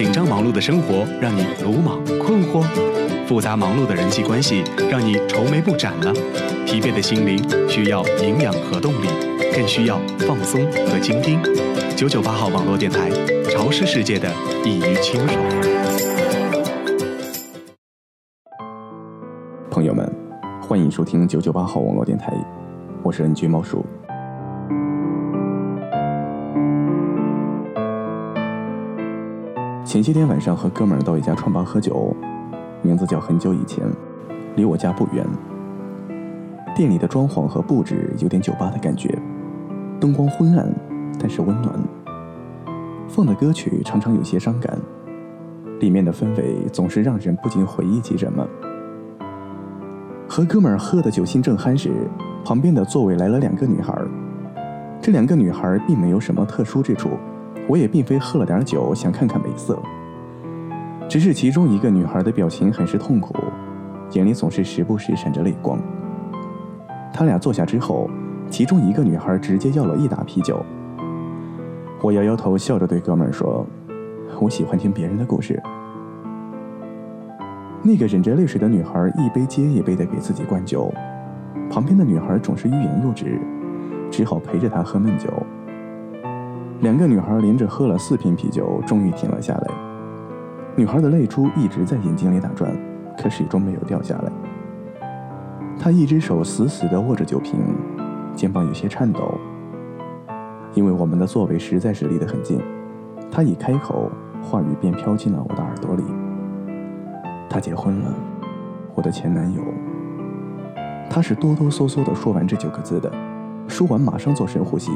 紧张忙碌的生活让你鲁莽困惑，复杂忙碌的人际关系让你愁眉不展了，疲惫的心灵需要营养和动力，更需要放松和倾听。九九八号网络电台，潮湿世界的易于清爽。朋友们，欢迎收听九九八号网络电台，我是 NG 猫叔。前些天晚上和哥们儿到一家串吧喝酒，名字叫很久以前，离我家不远。店里的装潢和布置有点酒吧的感觉，灯光昏暗，但是温暖。放的歌曲常常有些伤感，里面的氛围总是让人不禁回忆起什么。和哥们儿喝的酒兴正酣时，旁边的座位来了两个女孩。这两个女孩并没有什么特殊之处。我也并非喝了点酒想看看美色，只是其中一个女孩的表情很是痛苦，眼里总是时不时闪着泪光。他俩坐下之后，其中一个女孩直接要了一打啤酒。我摇摇头，笑着对哥们说：“我喜欢听别人的故事。”那个忍着泪水的女孩一杯接一杯的给自己灌酒，旁边的女孩总是欲言又止，只好陪着她喝闷酒。两个女孩连着喝了四瓶啤酒，终于停了下来。女孩的泪珠一直在眼睛里打转，可始终没有掉下来。她一只手死死地握着酒瓶，肩膀有些颤抖。因为我们的座位实在是离得很近，她一开口，话语便飘进了我的耳朵里。她结婚了，我的前男友。她是哆哆嗦嗦地说完这九个字的，说完马上做深呼吸。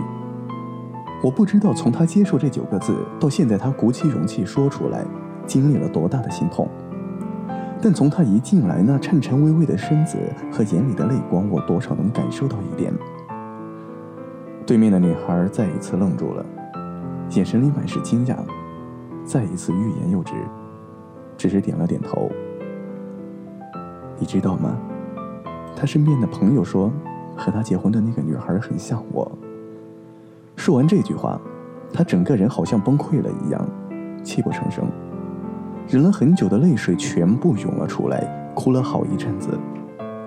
我不知道从他接受这九个字到现在，他鼓起勇气说出来，经历了多大的心痛。但从他一进来那颤颤巍巍的身子和眼里的泪光，我多少能感受到一点。对面的女孩再一次愣住了，眼神里满是惊讶，再一次欲言又止，只是点了点头。你知道吗？他身边的朋友说，和他结婚的那个女孩很像我。说完这句话，他整个人好像崩溃了一样，泣不成声，忍了很久的泪水全部涌了出来，哭了好一阵子。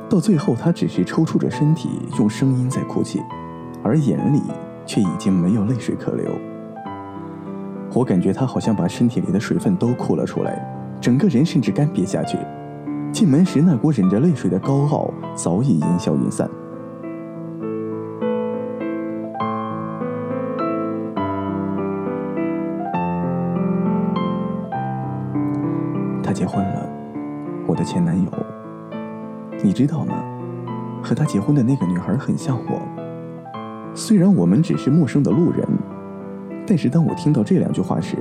到最后，他只是抽搐着身体，用声音在哭泣，而眼里却已经没有泪水可流。我感觉他好像把身体里的水分都哭了出来，整个人甚至干瘪下去。进门时那股忍着泪水的高傲早已烟消云散。结婚了，我的前男友。你知道吗？和他结婚的那个女孩很像我。虽然我们只是陌生的路人，但是当我听到这两句话时，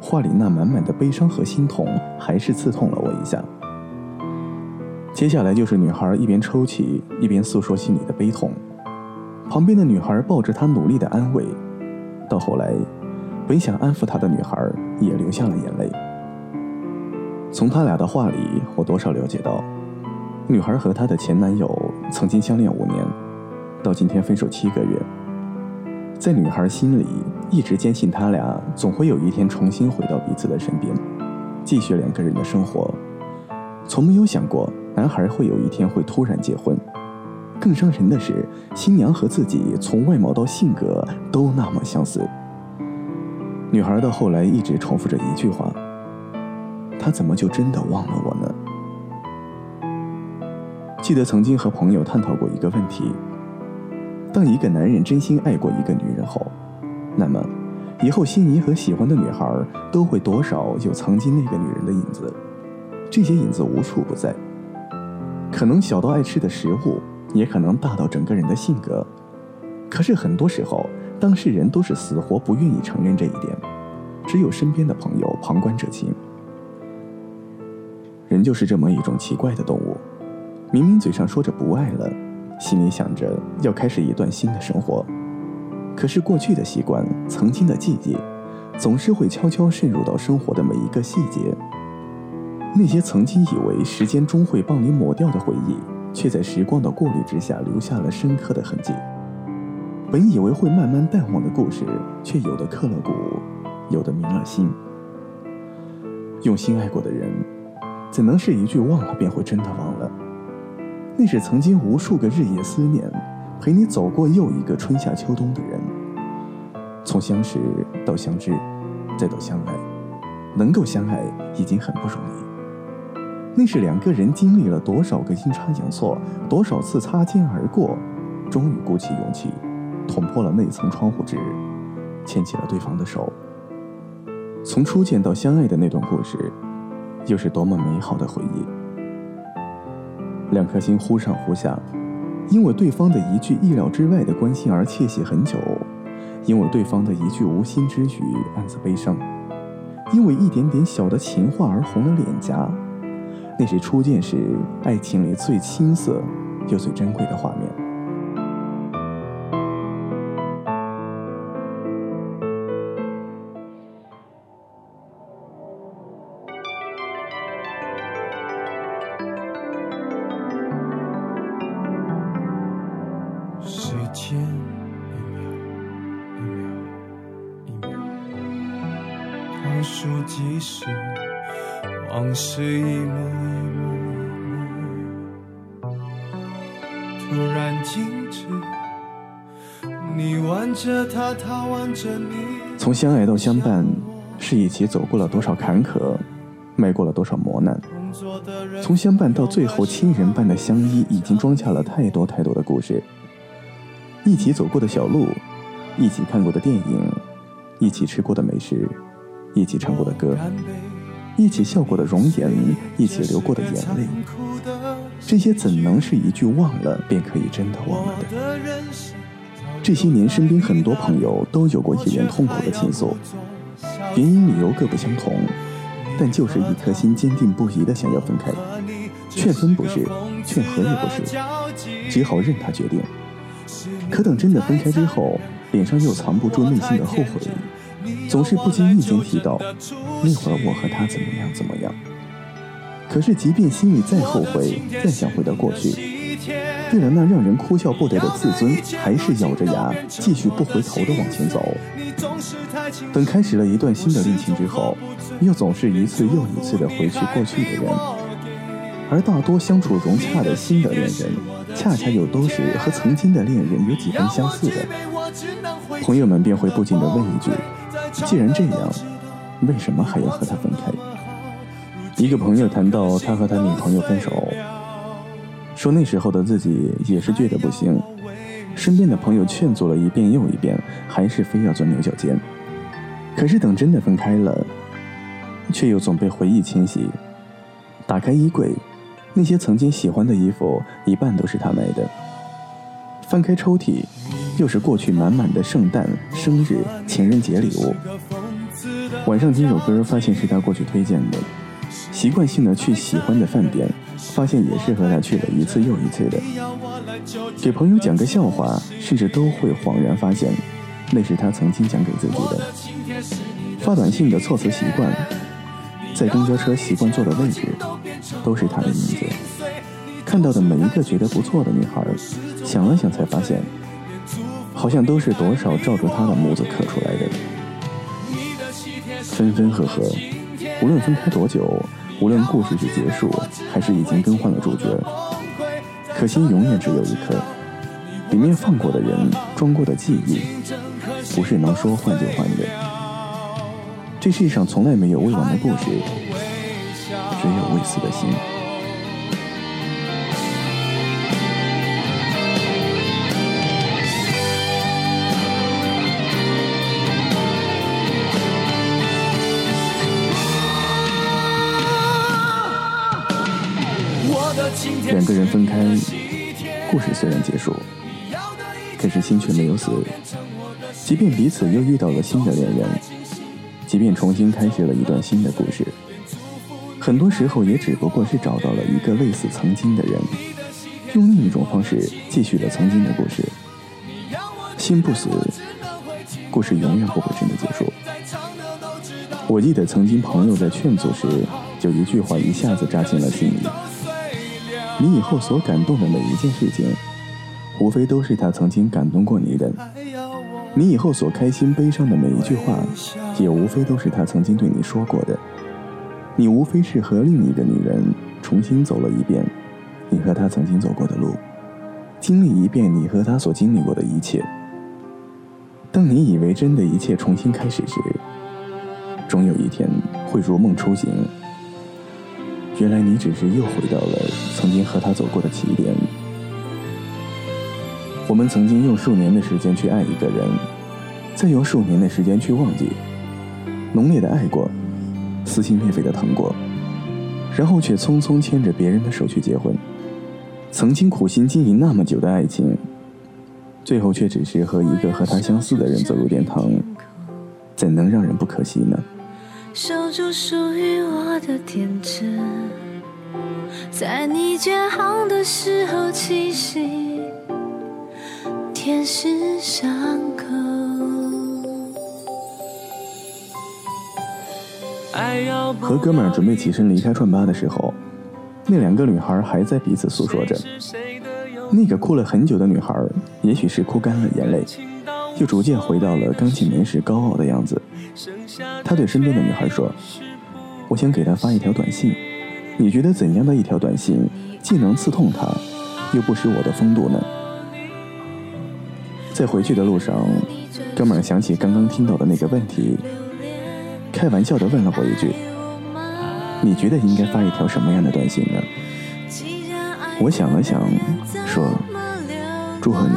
话里那满满的悲伤和心痛，还是刺痛了我一下。接下来就是女孩一边抽泣，一边诉说心里的悲痛，旁边的女孩抱着她努力的安慰。到后来，本想安抚她的女孩也流下了眼泪。从他俩的话里，我多少了解到，女孩和她的前男友曾经相恋五年，到今天分手七个月。在女孩心里，一直坚信他俩总会有一天重新回到彼此的身边，继续两个人的生活，从没有想过男孩会有一天会突然结婚。更伤人的是，新娘和自己从外貌到性格都那么相似。女孩到后来一直重复着一句话。他怎么就真的忘了我呢？记得曾经和朋友探讨过一个问题：当一个男人真心爱过一个女人后，那么以后心仪和喜欢的女孩都会多少有曾经那个女人的影子。这些影子无处不在，可能小到爱吃的食物，也可能大到整个人的性格。可是很多时候，当事人都是死活不愿意承认这一点，只有身边的朋友旁观者清。人就是这么一种奇怪的动物，明明嘴上说着不爱了，心里想着要开始一段新的生活，可是过去的习惯、曾经的记忆，总是会悄悄渗入到生活的每一个细节。那些曾经以为时间终会帮你抹掉的回忆，却在时光的过滤之下留下了深刻的痕迹。本以为会慢慢淡忘的故事，却有的刻了骨，有的铭了心。用心爱过的人，怎能是一句忘了便会真的忘了？那是曾经无数个日夜思念，陪你走过又一个春夏秋冬的人。从相识到相知，再到相爱，能够相爱已经很不容易。那是两个人经历了多少个阴差阳错，多少次擦肩而过，终于鼓起勇气，捅破了那层窗户纸，牵起了对方的手。从初见到相爱的那段故事，又是多么美好的回忆。两颗心忽上忽下，因为对方的一句意料之外的关心而窃喜很久，因为对方的一句无心之语暗自悲伤，因为一点点小的情话而红了脸颊。那是初见时爱情里最青涩又最珍贵的画面。数即时，往事一幕一幕一幕，突然静止。你挽着他，他挽着你。从相爱到相伴，是一起走过了多少坎坷，迈过了多少磨难。从相伴到最后亲人般的相依，已经装下了太多太多的故事。一起走过的小路，一起看过的电影，一起吃过的美食。一起唱过的歌，一起笑过的容颜，一起流过的眼泪，这些怎能是一句忘了便可以真的忘了的？这些年，身边很多朋友都有过一人痛苦的倾诉，原因理由各不相同，但就是一颗心坚定不移的想要分开，劝分不是，劝和也不是，只好任他决定。可等真的分开之后，脸上又藏不住内心的后悔。总是不经意间提到那会儿我和他怎么样怎么样。可是即便心里再后悔，再想回到过去，为了那让人哭笑不得的自尊，还是咬着牙继续不回头的往前走。等开始了一段新的恋情之后，又总是一次又一次的回去过去的人。而大多相处融洽的新的恋人，恰恰又都是和曾经的恋人有几分相似的。朋友们便会不禁的问一句。既然这样，为什么还要和他分开？一个朋友谈到他和他女朋友分手，说那时候的自己也是倔得不行，身边的朋友劝阻了一遍又一遍，还是非要钻牛角尖。可是等真的分开了，却又总被回忆侵袭。打开衣柜，那些曾经喜欢的衣服，一半都是他买的。翻开抽屉。又是过去满满的圣诞、生日、情人节礼物。晚上听首歌，发现是他过去推荐的。习惯性的去喜欢的饭店，发现也是和他去了一次又一次的。给朋友讲个笑话，甚至都会恍然发现，那是他曾经讲给自己的。发短信的措辞习惯，在公交车习惯坐的位置，都是他的名字。看到的每一个觉得不错的女孩，想了想才发现。好像都是多少照着他的模子刻出来的。分分合合，无论分开多久，无论故事是结束还是已经更换了主角，可心永远只有一颗。里面放过的人，装过的记忆，不是能说换就换的。这世上从来没有未完的故事，只有未死的心。两个人分开，故事虽然结束，可是心却没有死。即便彼此又遇到了新的恋人，即便重新开始了一段新的故事，很多时候也只不过是找到了一个类似曾经的人，用另一种方式继续了曾经的故事。心不死，故事永远不会真的结束。我记得曾经朋友在劝阻时，就一句话一下子扎进了心里。你以后所感动的每一件事情，无非都是他曾经感动过你的；你以后所开心悲伤的每一句话，也无非都是他曾经对你说过的。你无非是和另一个女人重新走了一遍你和她曾经走过的路，经历一遍你和她所经历过的一切。当你以为真的一切重新开始时，终有一天会如梦初醒。原来你只是又回到了曾经和他走过的起点。我们曾经用数年的时间去爱一个人，再用数年的时间去忘记，浓烈的爱过，撕心裂肺的疼过，然后却匆匆牵着别人的手去结婚。曾经苦心经营那么久的爱情，最后却只是和一个和他相似的人走入殿堂，怎能让人不可惜呢？守住属于我的天真，在你肩航的时候栖息，天使伤口。和哥们儿准备起身离开串吧的时候。那两个女孩还在彼此诉说着。那个哭了很久的女孩，也许是哭干了眼泪，又逐渐回到了刚进门时高傲的样子。他对身边的女孩说：“我想给她发一条短信，你觉得怎样的一条短信，既能刺痛她，又不失我的风度呢？”在回去的路上，哥们儿想起刚刚听到的那个问题，开玩笑地问了我一句。你觉得应该发一条什么样的短信呢？我想了想，说：“祝贺你，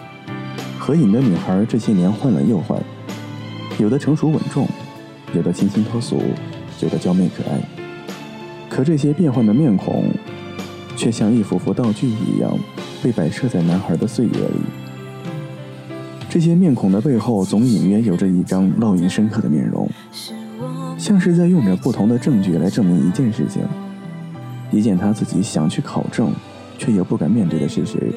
合影的女孩这些年换了又换，有的成熟稳重，有的清新脱俗，有的娇媚可爱。可这些变换的面孔，却像一幅幅道具一样，被摆设在男孩的岁月里。这些面孔的背后，总隐约有着一张烙印深刻的面容。像是在用着不同的证据来证明一件事情，一件他自己想去考证，却又不敢面对的事实。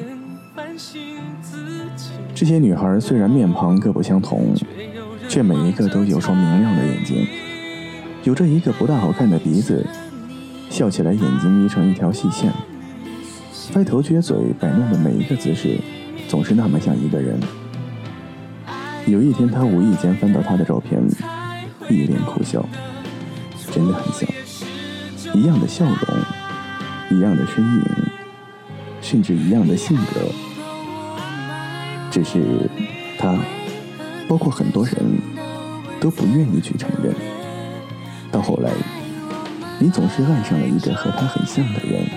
这些女孩虽然面庞各不相同，却每一个都有双明亮的眼睛，有着一个不大好看的鼻子，笑起来眼睛眯成一条细线，歪头撅嘴摆弄的每一个姿势，总是那么像一个人。有一天，他无意间翻到她的照片。一脸苦笑，真的很像，一样的笑容，一样的身影，甚至一样的性格，只是他，包括很多人都不愿意去承认。到后来，你总是爱上了一个和他很像的人。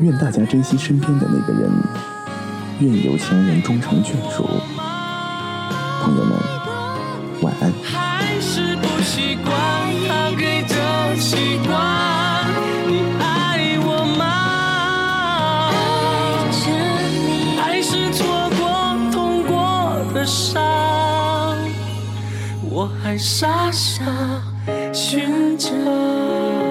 愿大家珍惜身边的那个人，愿有情人终成眷属。朋友们，晚安。还是不习惯他给的习惯，我还傻傻寻着。